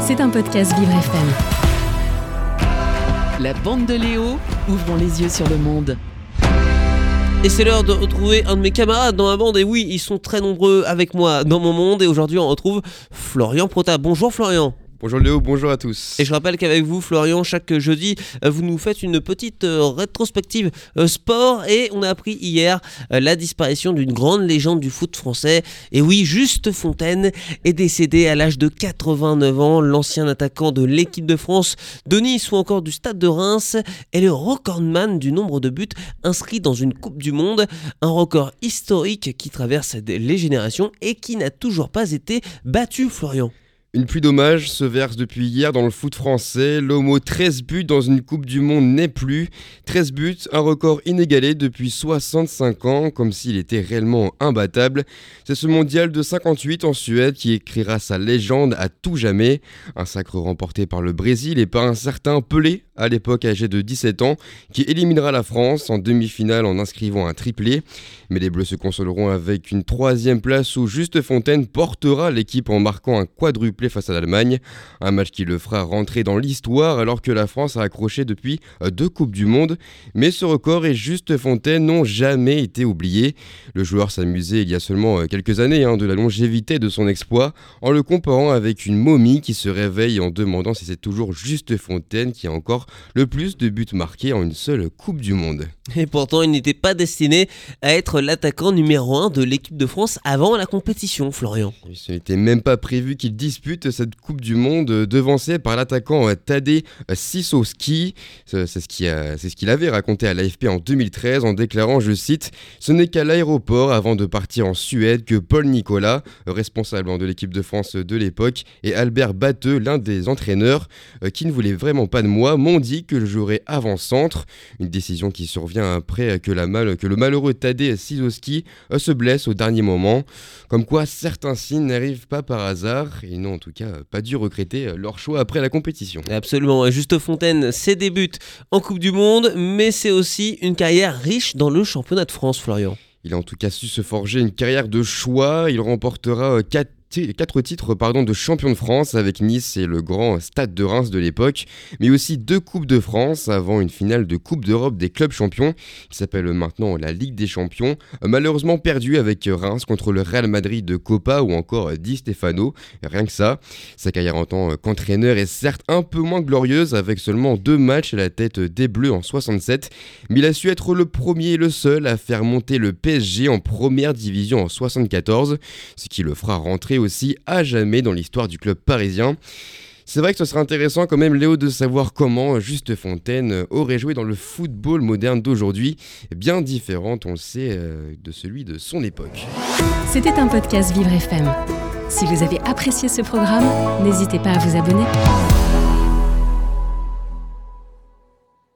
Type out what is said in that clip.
C'est un podcast Vivre FM. La bande de Léo, ouvrons les yeux sur le monde. Et c'est l'heure de retrouver un de mes camarades dans ma bande. Et oui, ils sont très nombreux avec moi dans mon monde. Et aujourd'hui, on retrouve Florian Prota. Bonjour Florian. Bonjour Léo, bonjour à tous. Et je rappelle qu'avec vous, Florian, chaque jeudi, euh, vous nous faites une petite euh, rétrospective euh, sport. Et on a appris hier la disparition d'une grande légende du foot français. Et oui, Juste Fontaine est décédé à l'âge de 89 ans. L'ancien attaquant de l'équipe de France de Nice ou encore du Stade de Reims est le recordman du nombre de buts inscrits dans une Coupe du Monde. Un record historique qui traverse les générations et qui n'a toujours pas été battu, Florian. Une pluie d'hommages se verse depuis hier dans le foot français. L'homo 13 buts dans une Coupe du Monde n'est plus. 13 buts, un record inégalé depuis 65 ans, comme s'il était réellement imbattable. C'est ce mondial de 58 en Suède qui écrira sa légende à tout jamais. Un sacre remporté par le Brésil et par un certain Pelé, à l'époque âgé de 17 ans, qui éliminera la France en demi-finale en inscrivant un triplé. Mais les Bleus se consoleront avec une troisième place où Juste Fontaine portera l'équipe en marquant un quadruple face à l'Allemagne. Un match qui le fera rentrer dans l'histoire alors que la France a accroché depuis euh, deux Coupes du Monde. Mais ce record et Juste Fontaine n'ont jamais été oubliés. Le joueur s'amusait il y a seulement euh, quelques années hein, de la longévité de son exploit en le comparant avec une momie qui se réveille en demandant si c'est toujours Juste Fontaine qui a encore le plus de buts marqués en une seule Coupe du Monde. Et pourtant, il n'était pas destiné à être l'attaquant numéro 1 de l'équipe de France avant la compétition, Florian. Ce n'était même pas prévu qu'il dispute cette Coupe du Monde euh, devancé par l'attaquant euh, Tadej Sissowski. C'est ce qu'il avait raconté à l'AFP en 2013 en déclarant, je cite, Ce n'est qu'à l'aéroport avant de partir en Suède que Paul Nicolas, responsable de l'équipe de France de l'époque, et Albert Batteux, l'un des entraîneurs, euh, qui ne voulaient vraiment pas de moi, m'ont dit que je jouerais avant-centre. Une décision qui survient après que, le malheureux Tadej Sissowski se blesse au dernier moment. Comme quoi certains signes n'arrivent pas par hasard et non en tout cas pas dû regretter euh, leur choix après la compétition. Absolument, Juste Fontaine, c'est des buts en Coupe du Monde, mais c'est aussi une carrière riche dans le championnat de France, Florian. Il a en tout cas su se forger une carrière de choix. Il remportera 4 euh, quatre titres pardon, de champion de France avec Nice et le grand stade de Reims de l'époque, mais aussi deux Coupes de France avant une finale de Coupe d'Europe des clubs champions qui s'appelle maintenant la Ligue des champions, malheureusement perdu avec Reims contre le Real Madrid de Copa ou encore Di Stefano, rien que ça. Sa carrière en tant qu'entraîneur est certes un peu moins glorieuse avec seulement deux matchs à la tête des Bleus en 67, mais il a su être le premier et le seul à faire monter le PSG en première division en 74, ce qui le fera rentrer aussi à jamais dans l'histoire du club parisien. C'est vrai que ce serait intéressant quand même, Léo, de savoir comment Juste Fontaine aurait joué dans le football moderne d'aujourd'hui, bien différent, on le sait, euh, de celui de son époque. C'était un podcast Vivre FM. Si vous avez apprécié ce programme, n'hésitez pas à vous abonner.